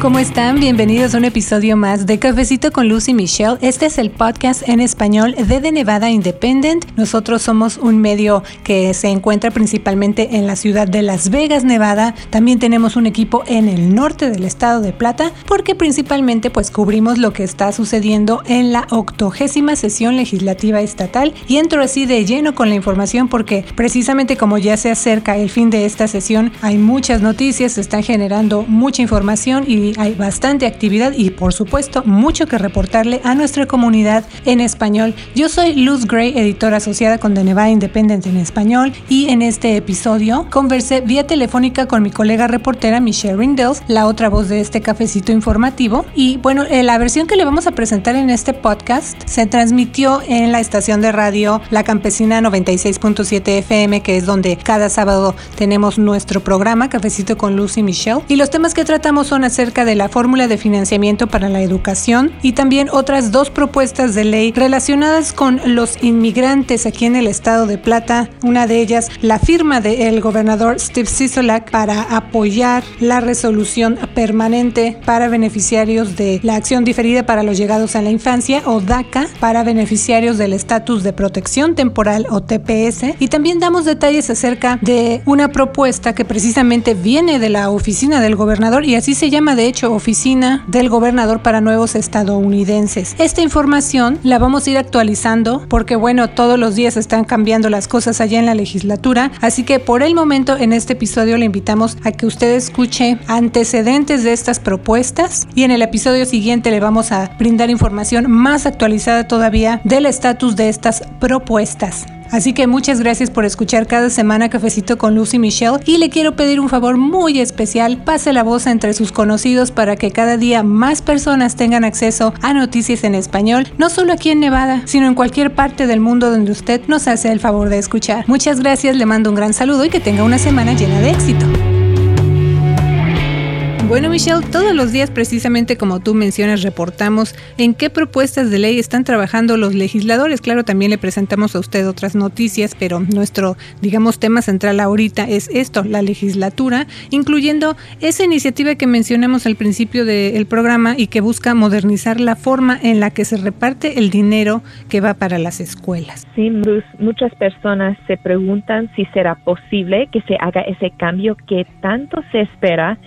¿Cómo están? Bienvenidos a un episodio más de Cafecito con Lucy Michelle. Este es el podcast en español de The Nevada Independent. Nosotros somos un medio que se encuentra principalmente en la ciudad de Las Vegas, Nevada. También tenemos un equipo en el norte del estado de Plata, porque principalmente pues cubrimos lo que está sucediendo en la octogésima sesión legislativa estatal y entro así de lleno con la información porque precisamente como ya se acerca el fin de esta sesión, hay muchas noticias, se están generando mucha información y hay bastante actividad y por supuesto mucho que reportarle a nuestra comunidad en español. Yo soy Luz Gray, editora asociada con The Nevada Independent en español y en este episodio conversé vía telefónica con mi colega reportera Michelle Rindels, la otra voz de este cafecito informativo y bueno, eh, la versión que le vamos a presentar en este podcast se transmitió en la estación de radio La Campesina 96.7 FM que es donde cada sábado tenemos nuestro programa Cafecito con Luz y Michelle y los temas que tratamos son acerca de la fórmula de financiamiento para la educación y también otras dos propuestas de ley relacionadas con los inmigrantes aquí en el estado de Plata. Una de ellas, la firma del gobernador Steve Sisolak para apoyar la resolución permanente para beneficiarios de la acción diferida para los llegados a la infancia o DACA para beneficiarios del estatus de protección temporal o TPS. Y también damos detalles acerca de una propuesta que precisamente viene de la oficina del gobernador y así se llama de hecho Oficina del Gobernador para Nuevos Estadounidenses. Esta información la vamos a ir actualizando porque bueno, todos los días están cambiando las cosas allá en la legislatura, así que por el momento en este episodio le invitamos a que usted escuche antecedentes de estas propuestas y en el episodio siguiente le vamos a brindar información más actualizada todavía del estatus de estas propuestas. Así que muchas gracias por escuchar cada semana Cafecito con Lucy Michelle y le quiero pedir un favor muy especial, pase la voz entre sus conocidos para que cada día más personas tengan acceso a noticias en español, no solo aquí en Nevada, sino en cualquier parte del mundo donde usted nos hace el favor de escuchar. Muchas gracias, le mando un gran saludo y que tenga una semana llena de éxito. Bueno, Michelle, todos los días, precisamente como tú mencionas, reportamos en qué propuestas de ley están trabajando los legisladores. Claro, también le presentamos a usted otras noticias, pero nuestro, digamos, tema central ahorita es esto, la legislatura, incluyendo esa iniciativa que mencionamos al principio del programa y que busca modernizar la forma en la que se reparte el dinero que va para las escuelas. Sí, muchas personas se preguntan si será posible que se haga ese cambio que tanto se espera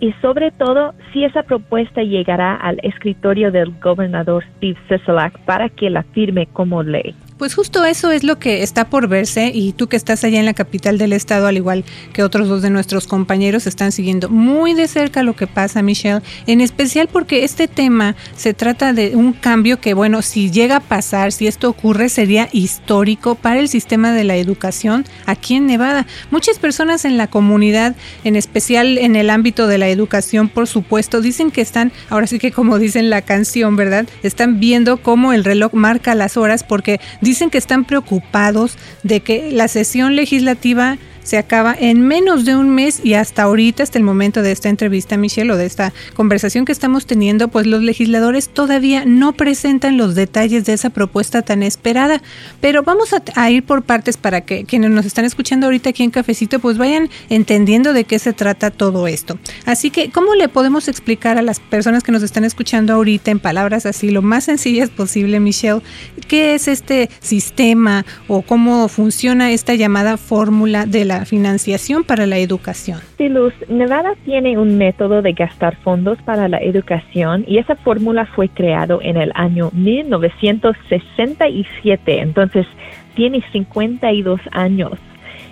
y sobre todo si esa propuesta llegará al escritorio del gobernador Steve Sisolak para que la firme como ley. Pues justo eso es lo que está por verse y tú que estás allá en la capital del estado, al igual que otros dos de nuestros compañeros, están siguiendo muy de cerca lo que pasa, Michelle, en especial porque este tema se trata de un cambio que, bueno, si llega a pasar, si esto ocurre, sería histórico para el sistema de la educación aquí en Nevada. Muchas personas en la comunidad, en especial en el ámbito de la educación, por supuesto, dicen que están, ahora sí que como dicen la canción, ¿verdad? Están viendo cómo el reloj marca las horas porque dicen que están preocupados de que la sesión legislativa se acaba en menos de un mes y hasta ahorita, hasta el momento de esta entrevista, Michelle, o de esta conversación que estamos teniendo, pues los legisladores todavía no presentan los detalles de esa propuesta tan esperada. Pero vamos a, ir por partes para que quienes nos están escuchando ahorita aquí en Cafecito, pues vayan entendiendo de qué se trata todo esto. Así que, ¿cómo le podemos explicar a las personas que nos están escuchando ahorita en palabras así, lo más sencillas posible, Michelle, qué es este sistema o cómo funciona esta llamada fórmula de la financiación para la educación. Sí, Luz, Nevada tiene un método de gastar fondos para la educación y esa fórmula fue creado en el año 1967, entonces tiene 52 años.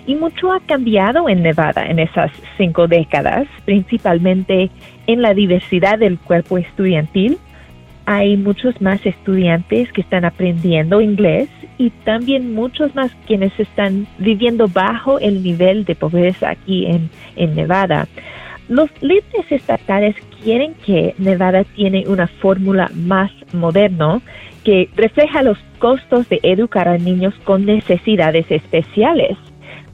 Y mucho ha cambiado en Nevada en esas cinco décadas, principalmente en la diversidad del cuerpo estudiantil, hay muchos más estudiantes que están aprendiendo inglés y también muchos más quienes están viviendo bajo el nivel de pobreza aquí en, Nevada. Los líderes estatales quieren que Nevada tiene una fórmula más moderna que refleja los costos de educar a niños con necesidades especiales.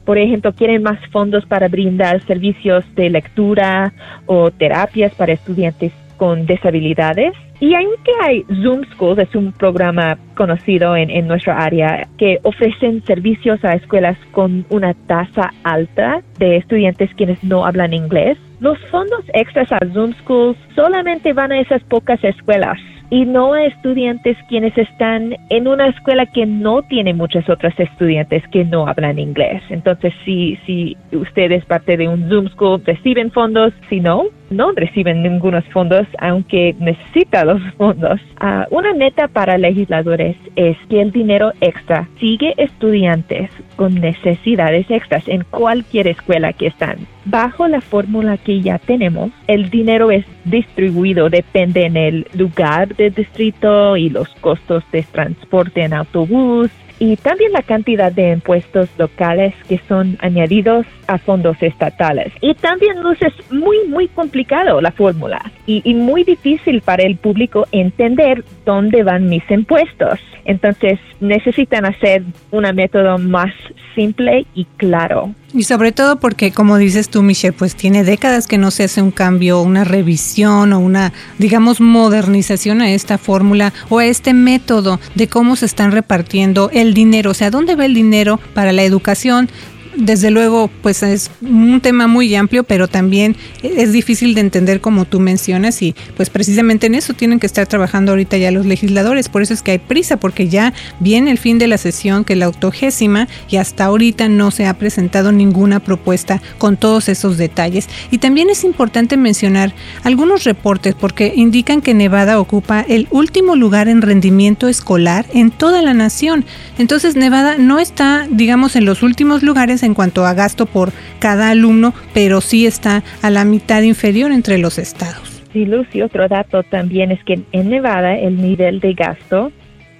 Por ejemplo, quieren más fondos para brindar servicios de lectura o terapias para estudiantes con disabilidades. Y aunque hay Zoom Schools, es un programa conocido en, en nuestra área que ofrecen servicios a escuelas con una tasa alta de estudiantes quienes no hablan inglés, los fondos extras a Zoom Schools solamente van a esas pocas escuelas y no a estudiantes quienes están en una escuela que no tiene muchas otras estudiantes que no hablan inglés. Entonces, si, si usted es parte de un Zoom School, reciben fondos, si no, no reciben ningunos fondos, aunque necesita los fondos. Ah, una meta para legisladores es que el dinero extra sigue estudiantes con necesidades extras en cualquier escuela que están. Bajo la fórmula que ya tenemos, el dinero es distribuido, depende en el lugar del distrito y los costos de transporte en autobús y también la cantidad de impuestos locales que son añadidos a fondos estatales. Y también luce muy, muy complicado la fórmula y, y, muy difícil para el público entender dónde van mis impuestos. Entonces necesitan hacer un método más simple y claro. Y sobre todo porque, como dices tú, Michelle, pues tiene décadas que no se hace un cambio, una revisión o una, digamos, modernización a esta fórmula o a este método de cómo se están repartiendo el dinero. O sea, ¿dónde va el dinero para la educación? Desde luego, pues es un tema muy amplio, pero también es difícil de entender como tú mencionas y pues precisamente en eso tienen que estar trabajando ahorita ya los legisladores. Por eso es que hay prisa, porque ya viene el fin de la sesión, que es la octogésima, y hasta ahorita no se ha presentado ninguna propuesta con todos esos detalles. Y también es importante mencionar algunos reportes, porque indican que Nevada ocupa el último lugar en rendimiento escolar en toda la nación. Entonces Nevada no está, digamos, en los últimos lugares en cuanto a gasto por cada alumno, pero sí está a la mitad inferior entre los estados. Sí, Lucy, otro dato también es que en Nevada el nivel de gasto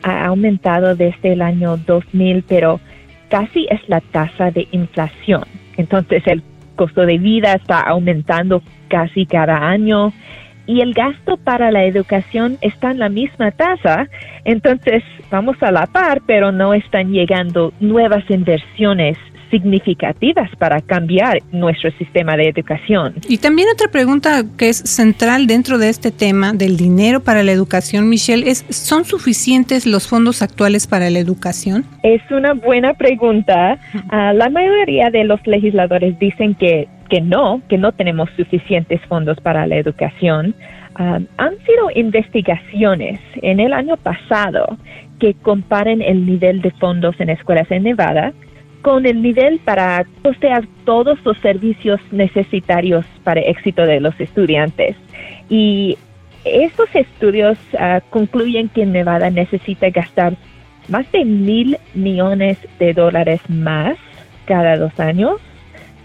ha aumentado desde el año 2000, pero casi es la tasa de inflación. Entonces el costo de vida está aumentando casi cada año y el gasto para la educación está en la misma tasa, entonces vamos a la par, pero no están llegando nuevas inversiones significativas para cambiar nuestro sistema de educación. Y también otra pregunta que es central dentro de este tema del dinero para la educación, Michelle, es ¿son suficientes los fondos actuales para la educación? Es una buena pregunta. Ah, la mayoría de los legisladores dicen que, que no, que no tenemos suficientes fondos para la educación. Ah, han sido investigaciones en el año pasado que comparen el nivel de fondos en escuelas en Nevada con el nivel para costear todos los servicios necesarios para el éxito de los estudiantes. Y estos estudios ah, concluyen que Nevada necesita gastar más de mil millones de dólares más cada dos años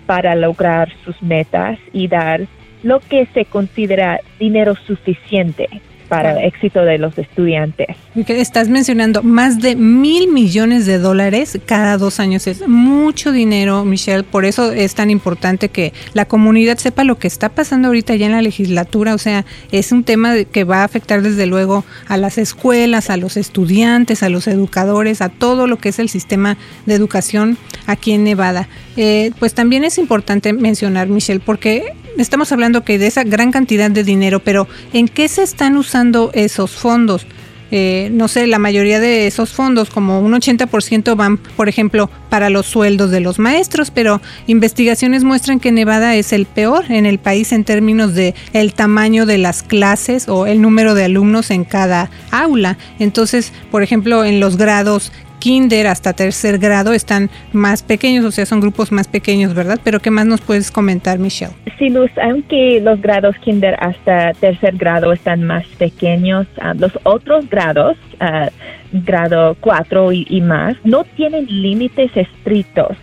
para lograr sus metas y dar lo que se considera dinero suficiente para el éxito de los estudiantes. Estás mencionando más de mil millones de dólares cada dos años. Es mucho dinero, Michelle. Por eso es tan importante que la comunidad sepa lo que está pasando ahorita ya en la legislatura. O sea, es un tema que va a afectar desde luego a las escuelas, a los estudiantes, a los educadores, a todo lo que es el sistema de educación aquí en Nevada. Eh, pues también es importante mencionar, Michelle, porque estamos hablando que de esa gran cantidad de dinero, pero ¿en qué se están usando esos fondos? Eh, no sé, la mayoría de esos fondos, como un 80% van, por ejemplo, para los sueldos de los maestros, pero investigaciones muestran que Nevada es el peor en el país en términos de el tamaño de las clases o el número de alumnos en cada aula. Entonces, por ejemplo, en los grados kinder hasta tercer grado están más pequeños, o sea, son grupos más pequeños, ¿verdad? Pero ¿qué más nos puedes comentar, Michelle? Sí, Luz, aunque los grados kinder hasta tercer grado están más pequeños, ah, los otros grados, uh, grado 4 y, más, no tienen límites estrictos.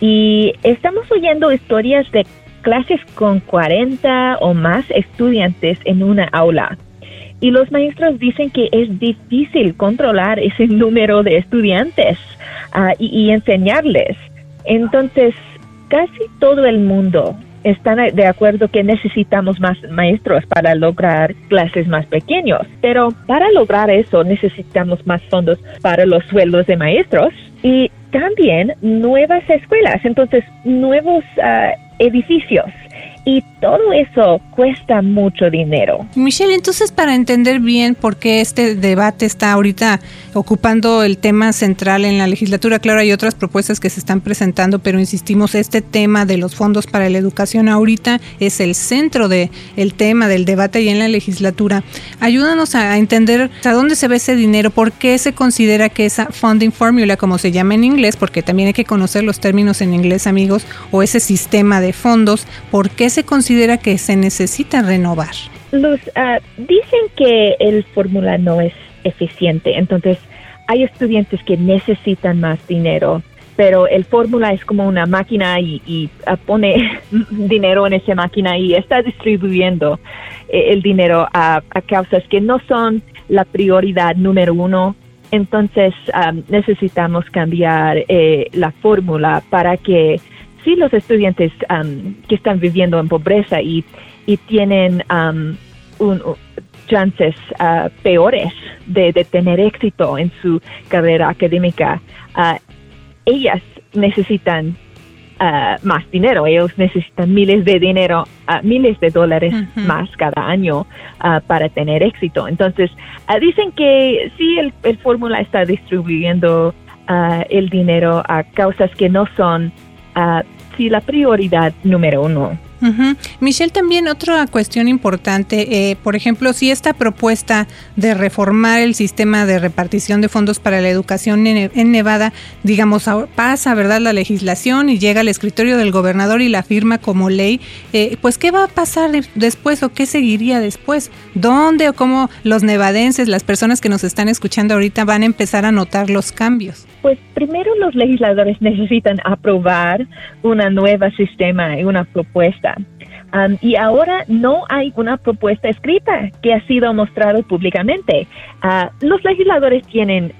Y estamos oyendo historias de clases con 40 o más estudiantes en una aula. Y los maestros dicen que es difícil controlar ese número de estudiantes ah, y, enseñarles. Entonces, casi todo el mundo está de acuerdo que necesitamos más maestros para lograr clases más pequeños, pero para lograr eso necesitamos más fondos para los sueldos de maestros y también nuevas escuelas, entonces nuevos ah, edificios. Y todo eso cuesta mucho dinero. Michelle, entonces para entender bien por qué este debate está ahorita ocupando el tema central en la legislatura, claro, hay otras propuestas que se están presentando, pero insistimos, este tema de los fondos para la educación ahorita es el centro de el tema del debate y en la legislatura. Ayúdanos a entender a dónde se ve ese dinero, por qué se considera que esa funding formula, como se llama en inglés, porque también hay que conocer los términos en inglés, amigos, o ese sistema de fondos, por qué se considera considera que se necesita renovar? Luz, ah, dicen que el fórmula no es eficiente, entonces hay estudiantes que necesitan más dinero, pero el fórmula es como una máquina y, ah, pone dinero en esa máquina y está distribuyendo eh, el dinero a, causas que no son la prioridad número uno. Entonces ah, necesitamos cambiar eh, la fórmula para que sí los estudiantes que están viviendo en pobreza y, tienen un, chances ah, peores de, tener éxito en su carrera académica, uh, ellas necesitan ah, más dinero, ellos necesitan miles de dinero, miles de dólares más cada año para tener éxito. Entonces, dicen que sí, el, el fórmula está distribuyendo el dinero a causas que no son uh, sí la prioridad número uno. Michelle, también otra cuestión importante, eh, por ejemplo, si esta propuesta de reformar el sistema de repartición de fondos para la educación en, Nevada, digamos, pasa, ¿verdad?, la legislación y llega al escritorio del gobernador y la firma como ley, eh, pues, ¿qué va a pasar después o qué seguiría después? ¿Dónde o cómo los nevadenses, las personas que nos están escuchando ahorita, van a empezar a notar los cambios? Pues primero los legisladores necesitan aprobar una nueva sistema y una propuesta Um, y ahora no hay una propuesta escrita que ha sido mostrado públicamente. Uh, los legisladores tienen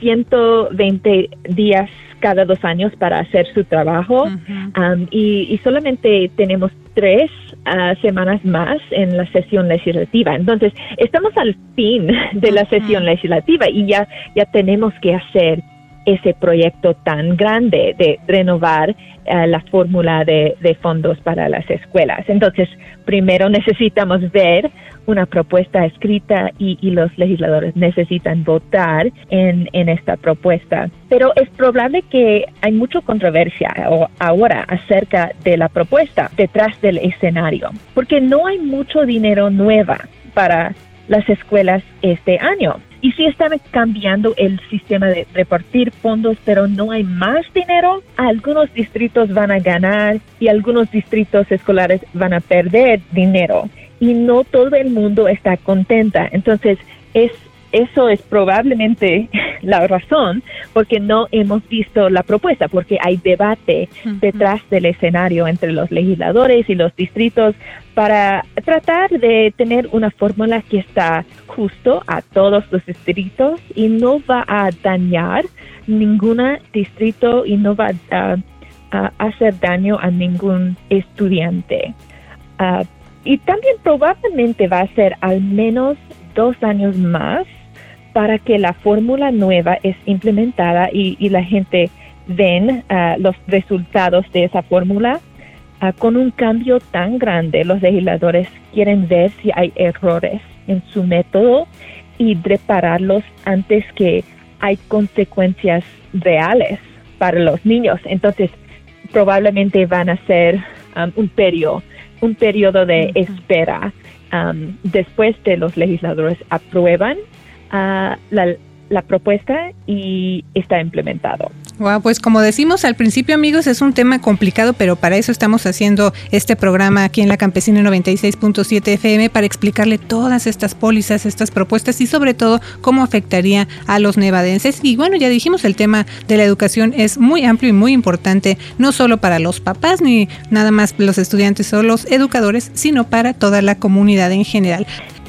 120 uh, días cada dos años para hacer su trabajo um, y, solamente tenemos tres uh, semanas más en la sesión legislativa. Entonces, estamos al fin de la sesión legislativa y ya, ya tenemos que hacer ese proyecto tan grande de renovar eh, la fórmula de, fondos para las escuelas. Entonces, primero necesitamos ver una propuesta escrita y, los legisladores necesitan votar en, esta propuesta. Pero es probable que hay mucha controversia ahora acerca de la propuesta detrás del escenario, porque no hay mucho dinero nueva para las escuelas este año. Y sí están cambiando el sistema de repartir fondos, pero no hay más dinero. Algunos distritos van a ganar y algunos distritos escolares van a perder dinero. Y no todo el mundo está contenta. Entonces, es eso es probablemente la razón porque no hemos visto la propuesta, porque hay debate detrás del escenario entre los legisladores y los distritos para tratar de tener una fórmula que está justo a todos los distritos y no va a dañar ningún distrito y no va a, hacer daño a ningún estudiante. Ah, y también probablemente va a ser al menos dos años más para que la fórmula nueva es implementada y, la gente ven ah, los resultados de esa fórmula. Ah, con un cambio tan grande, los legisladores quieren ver si hay errores en su método y repararlos antes que hay consecuencias reales para los niños. Entonces, probablemente van a ser um, un periodo, un periodo de espera um, después de los legisladores aprueban la, la propuesta y está implementado. Wow, pues como decimos al principio, amigos, es un tema complicado, pero para eso estamos haciendo este programa aquí en la Campesina 96.7 FM para explicarle todas estas pólizas, estas propuestas y sobre todo cómo afectaría a los nevadenses. Y bueno, ya dijimos, el tema de la educación es muy amplio y muy importante, no solo para los papás ni nada más los estudiantes o los educadores, sino para toda la comunidad en general.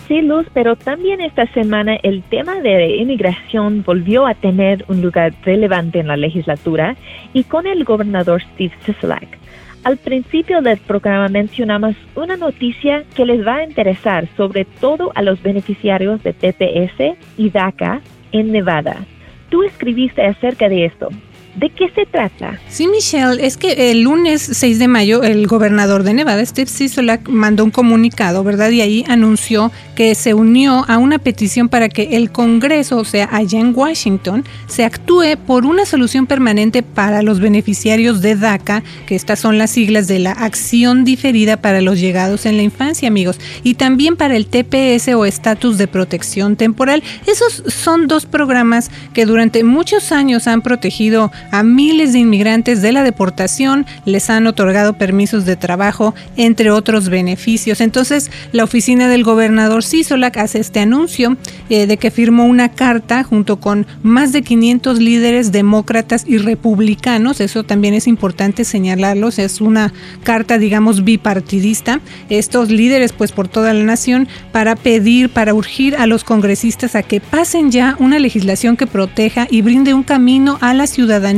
Sí, Luz, pero también esta semana el tema de inmigración volvió a tener un lugar relevante en la legislatura y con el gobernador Steve Sisolak. Al principio del programa mencionamos una noticia que les va a interesar sobre todo a los beneficiarios de TPS y DACA en Nevada. Tú escribiste acerca de esto. ¿De qué se trata? Sí, Michelle, es que el lunes 6 de mayo el gobernador de Nevada, Steve Sisolak, mandó un comunicado, ¿verdad? Y ahí anunció que se unió a una petición para que el Congreso, o sea, allá en Washington, se actúe por una solución permanente para los beneficiarios de DACA, que estas son las siglas de la Acción Diferida para los Llegados en la Infancia, amigos, y también para el TPS o Estatus de Protección Temporal. Esos son dos programas que durante muchos años han protegido a miles de inmigrantes de la deportación, les han otorgado permisos de trabajo, entre otros beneficios. Entonces, la oficina del gobernador Sisolak hace este anuncio eh, de que firmó una carta junto con más de 500 líderes demócratas y republicanos. Eso también es importante señalarlos. Es una carta, digamos, bipartidista. Estos líderes, pues, por toda la nación, para pedir, para urgir a los congresistas a que pasen ya una legislación que proteja y brinde un camino a la ciudadanía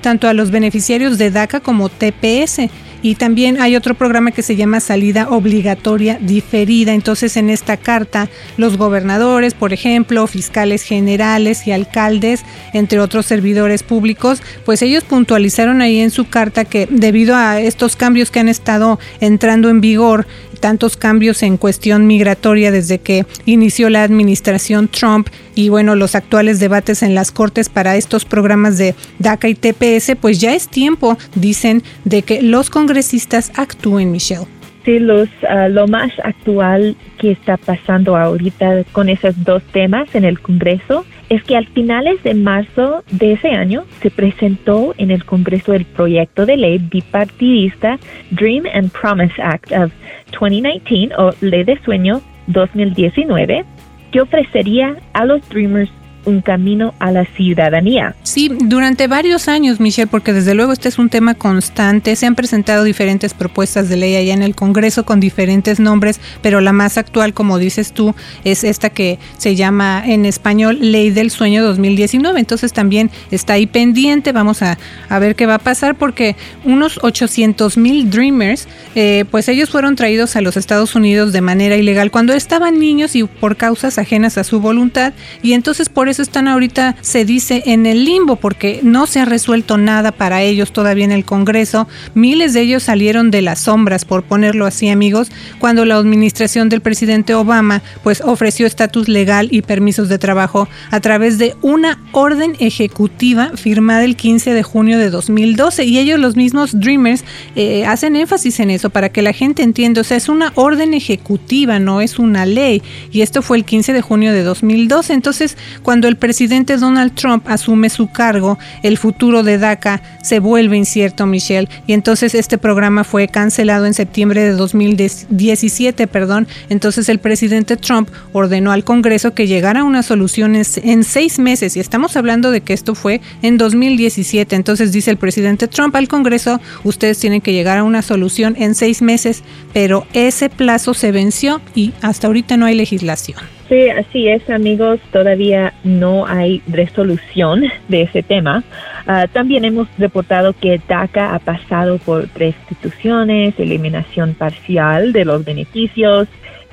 tanto a los beneficiarios de DACA como TPS. Y también hay otro programa que se llama salida obligatoria diferida. Entonces en esta carta los gobernadores, por ejemplo, fiscales generales y alcaldes, entre otros servidores públicos, pues ellos puntualizaron ahí en su carta que debido a estos cambios que han estado entrando en vigor tantos cambios en cuestión migratoria desde que inició la administración Trump y bueno, los actuales debates en las cortes para estos programas de DACA y TPS, pues ya es tiempo, dicen, de que los congresistas actúen, Michelle. Sí, los, ah, lo más actual que está pasando ahorita con esos dos temas en el Congreso es que al finales de marzo de ese año se presentó en el Congreso el proyecto de ley bipartidista Dream and Promise Act of 2019 o Ley de Sueño 2019 que ofrecería a los Dreamers un camino a la ciudadanía. Sí, durante varios años, Michelle, porque desde luego este es un tema constante, se han presentado diferentes propuestas de ley allá en el Congreso con diferentes nombres, pero la más actual, como dices tú, es esta que se llama en español Ley del Sueño 2019. Entonces también está ahí pendiente, vamos a, a ver qué va a pasar, porque unos 800 mil Dreamers, eh, pues ellos fueron traídos a los Estados Unidos de manera ilegal cuando estaban niños y por causas ajenas a su voluntad, y entonces por eso están ahorita, se dice, en el limbo, porque no se ha resuelto nada para ellos todavía en el Congreso. Miles de ellos salieron de las sombras, por ponerlo así, amigos, cuando la administración del presidente Obama pues ofreció estatus legal y permisos de trabajo a través de una orden ejecutiva firmada el 15 de junio de 2012. Y ellos, los mismos Dreamers, eh, hacen énfasis en eso para que la gente entienda. O sea, es una orden ejecutiva, no es una ley. Y esto fue el 15 de junio de 2012. Entonces, cuando cuando el presidente Donald Trump asume su cargo, el futuro de DACA se vuelve incierto, Michelle, y entonces este programa fue cancelado en septiembre de 2017, perdón. Entonces el presidente Trump ordenó al Congreso que llegara a una solución en seis meses, y estamos hablando de que esto fue en 2017. Entonces dice el presidente Trump al Congreso, ustedes tienen que llegar a una solución en seis meses, pero ese plazo se venció y hasta ahorita no hay legislación. Sí, así es, amigos. Todavía no hay resolución de ese tema. Ah, también hemos reportado que DACA ha pasado por restituciones, eliminación parcial de los beneficios,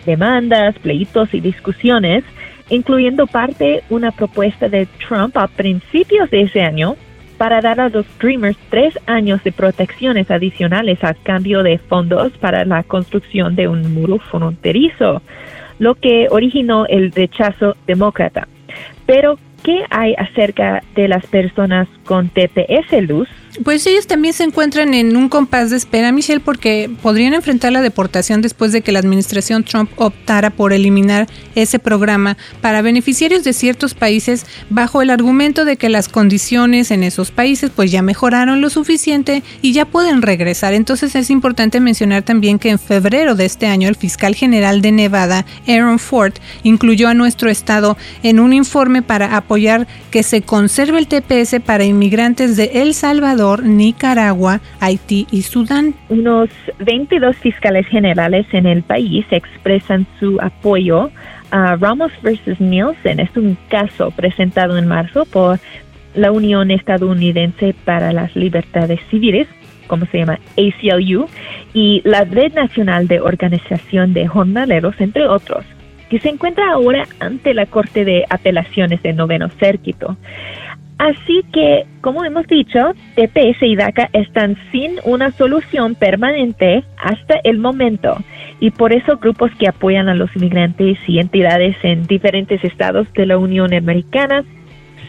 demandas, pleitos y discusiones, incluyendo parte una propuesta de Trump a principios de ese año para dar a los Dreamers tres años de protecciones adicionales a cambio de fondos para la construcción de un muro fronterizo lo que originó el rechazo demócrata. Pero, ¿qué hay acerca de las personas con TPS Luz? Pues ellos también se encuentran en un compás de espera, Michelle, porque podrían enfrentar la deportación después de que la administración Trump optara por eliminar ese programa para beneficiarios de ciertos países bajo el argumento de que las condiciones en esos países pues ya mejoraron lo suficiente y ya pueden regresar. Entonces es importante mencionar también que en febrero de este año el fiscal general de Nevada, Aaron Ford, incluyó a nuestro estado en un informe para apoyar que se conserve el TPS para inmigrantes de El Salvador Nicaragua, Haití y Sudán. Unos 22 fiscales generales en el país expresan su apoyo a Ramos versus Nielsen. Es un caso presentado en marzo por la Unión Estadounidense para las Libertades Civiles, como se llama ACLU, y la Red Nacional de Organización de Jornaleros, entre otros, que se encuentra ahora ante la Corte de Apelaciones de Noveno Cérquito. Así que, como hemos dicho, TPS y DACA están sin una solución permanente hasta el momento. Y por eso grupos que apoyan a los inmigrantes y entidades en diferentes estados de la Unión Americana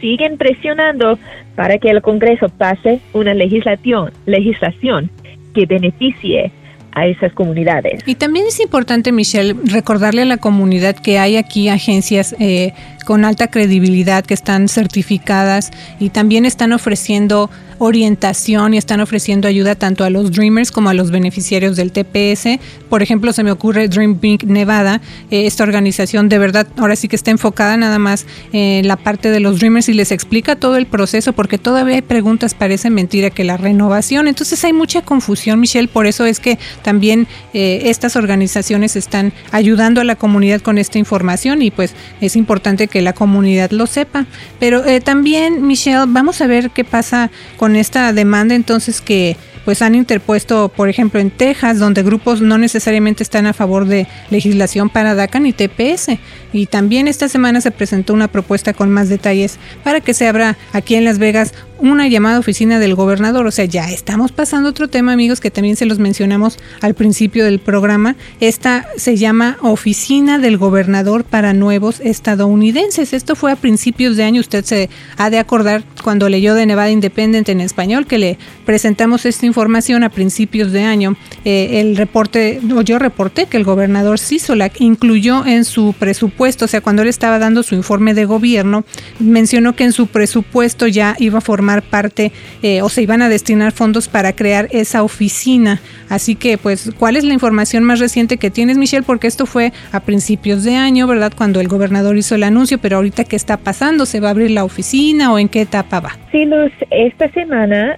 siguen presionando para que el Congreso pase una legislación, legislación que beneficie a esas comunidades. Y también es importante, Michelle, recordarle a la comunidad que hay aquí agencias eh, con alta credibilidad que están certificadas y también están ofreciendo orientación y están ofreciendo ayuda tanto a los Dreamers como a los beneficiarios del TPS. Por ejemplo, se me ocurre Dream Big Nevada, eh, esta organización de verdad ahora sí que está enfocada nada más en la parte de los Dreamers y les explica todo el proceso porque todavía hay preguntas, parece mentira que la renovación, entonces hay mucha confusión, Michelle, por eso es que también eh, estas organizaciones están ayudando a la comunidad con esta información y pues es importante que la comunidad lo sepa. Pero eh, también, Michelle, vamos a ver qué pasa con esta demanda entonces que pues han interpuesto, por ejemplo, en Texas, donde grupos no necesariamente están a favor de legislación para DACA ni TPS. Y también esta semana se presentó una propuesta con más detalles para que se abra aquí en Las Vegas una llamada oficina del gobernador. O sea, ya estamos pasando otro tema, amigos, que también se los mencionamos al principio del programa. Esta se llama Oficina del Gobernador para Nuevos Estadounidenses. Esto fue a principios de año. Usted se ha de acordar cuando leyó de Nevada Independent en español que le presentamos esta información a principios de año. Eh, el reporte, o yo reporté que el gobernador Sisolak incluyó en su presupuesto, o sea, cuando él estaba dando su informe de gobierno, mencionó que en su presupuesto ya iba a formar parte eh, o se iban a destinar fondos para crear esa oficina. Así que, pues, ¿cuál es la información más reciente que tienes, Michelle? Porque esto fue a principios de año, ¿verdad? Cuando el gobernador hizo el anuncio, pero ahorita, ¿qué está pasando? ¿Se va a abrir la oficina o en qué etapa va? Sí, Luz, esta semana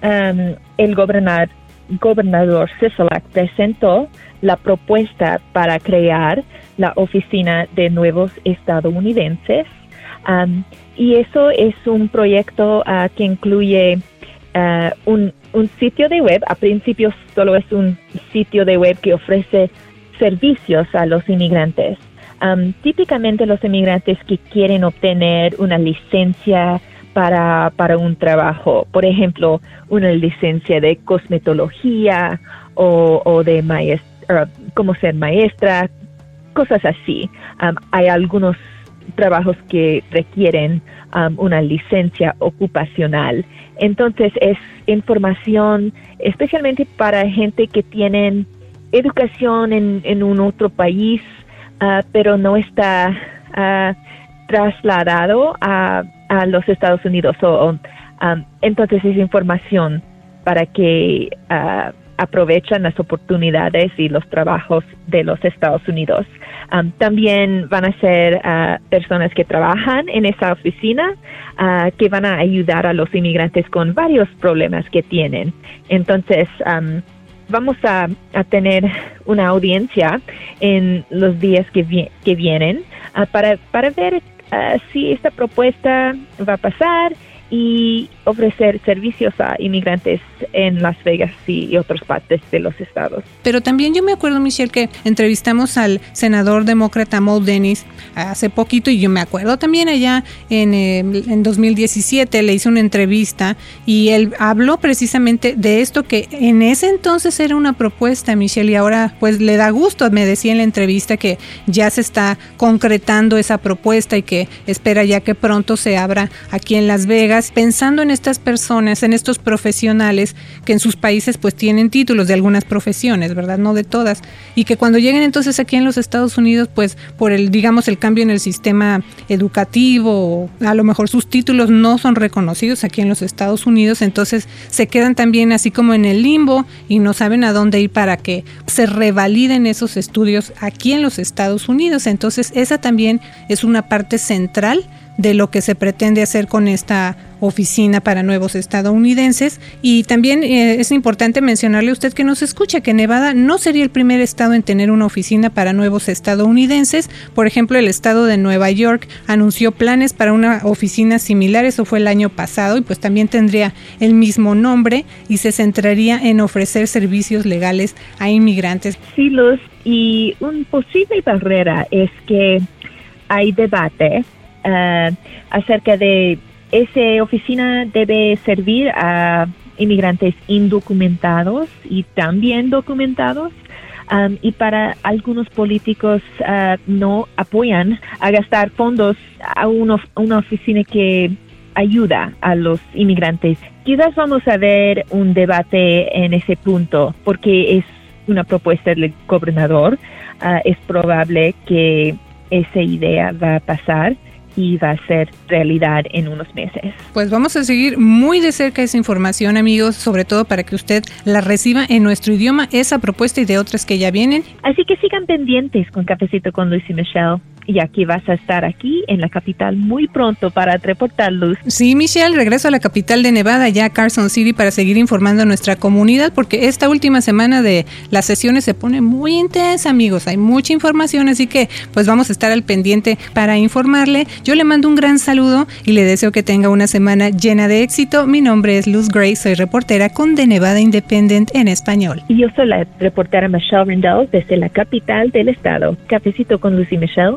el gobernador, gobernador presentó la propuesta para crear la oficina de nuevos estadounidenses y eso es un proyecto ah, que incluye ah, un, sitio de web. A principio solo es un sitio de web que ofrece servicios a los inmigrantes. típicamente los inmigrantes que quieren obtener una licencia para, para un trabajo, por ejemplo, una licencia de cosmetología o, o de maestra, como ser maestra, cosas así. hay algunos trabajos que requieren una licencia ocupacional. Entonces es información especialmente para gente que tienen educación en, un otro país, uh, pero no está uh, trasladado a, los Estados Unidos. O, um, entonces es información para que uh, aprovechan las oportunidades y los trabajos de los Estados Unidos. Um, también van a ser uh, personas que trabajan en esa oficina uh, que van a ayudar a los inmigrantes con varios problemas que tienen. Entonces, um, vamos a, tener una audiencia en los días que, que vienen uh, para, para ver si esta propuesta va a pasar y ofrecer servicios a inmigrantes en Las Vegas y otras partes de los estados. Pero también yo me acuerdo, Michelle, que entrevistamos al senador demócrata Mo Dennis hace poquito y yo me acuerdo también allá en, eh, en 2017 le hice una entrevista y él habló precisamente de esto que en ese entonces era una propuesta, Michelle, y ahora pues le da gusto, me decía en la entrevista que ya se está concretando esa propuesta y que espera ya que pronto se abra aquí en Las Vegas pensando en estas personas, en estos profesionales que en sus países pues tienen títulos de algunas profesiones, ¿verdad? No de todas. Y que cuando lleguen entonces aquí en los Estados Unidos, pues por el, digamos, el cambio en el sistema educativo, a lo mejor sus títulos no son reconocidos aquí en los Estados Unidos, entonces se quedan también así como en el limbo y no saben a dónde ir para que se revaliden esos estudios aquí en los Estados Unidos. Entonces esa también es una parte central de lo que se pretende hacer con esta oficina para nuevos estadounidenses. Y también eh, es importante mencionarle a usted que nos escucha que Nevada no sería el primer estado en tener una oficina para nuevos estadounidenses. Por ejemplo, el estado de Nueva York anunció planes para una oficina similar, eso fue el año pasado, y pues también tendría el mismo nombre y se centraría en ofrecer servicios legales a inmigrantes. Sí, y un posible barrera es que hay debate uh, acerca de esa oficina debe servir a inmigrantes indocumentados y también documentados. Um, y para algunos políticos uh, no apoyan a gastar fondos a una oficina que ayuda a los inmigrantes. Quizás vamos a ver un debate en ese punto porque es una propuesta del gobernador. Uh, es probable que esa idea va a pasar y va a ser realidad en unos meses. Pues vamos a seguir muy de cerca esa información, amigos, sobre todo para que usted la reciba en nuestro idioma, esa propuesta y de otras que ya vienen. Así que sigan pendientes con Cafecito con Luis y Michelle y aquí vas a estar aquí en la capital muy pronto para reportar luz. Sí, Michelle, regreso a la capital de Nevada, ya a Carson City, para seguir informando a nuestra comunidad, porque esta última semana de las sesiones se pone muy intensa, amigos. Hay mucha información, así que pues vamos a estar al pendiente para informarle. Yo le mando un gran saludo y le deseo que tenga una semana llena de éxito. Mi nombre es Luz Gray, soy reportera con The Nevada Independent en español. Y yo soy la reportera Michelle Rendell desde la capital del estado. Cafecito con Lucy Michelle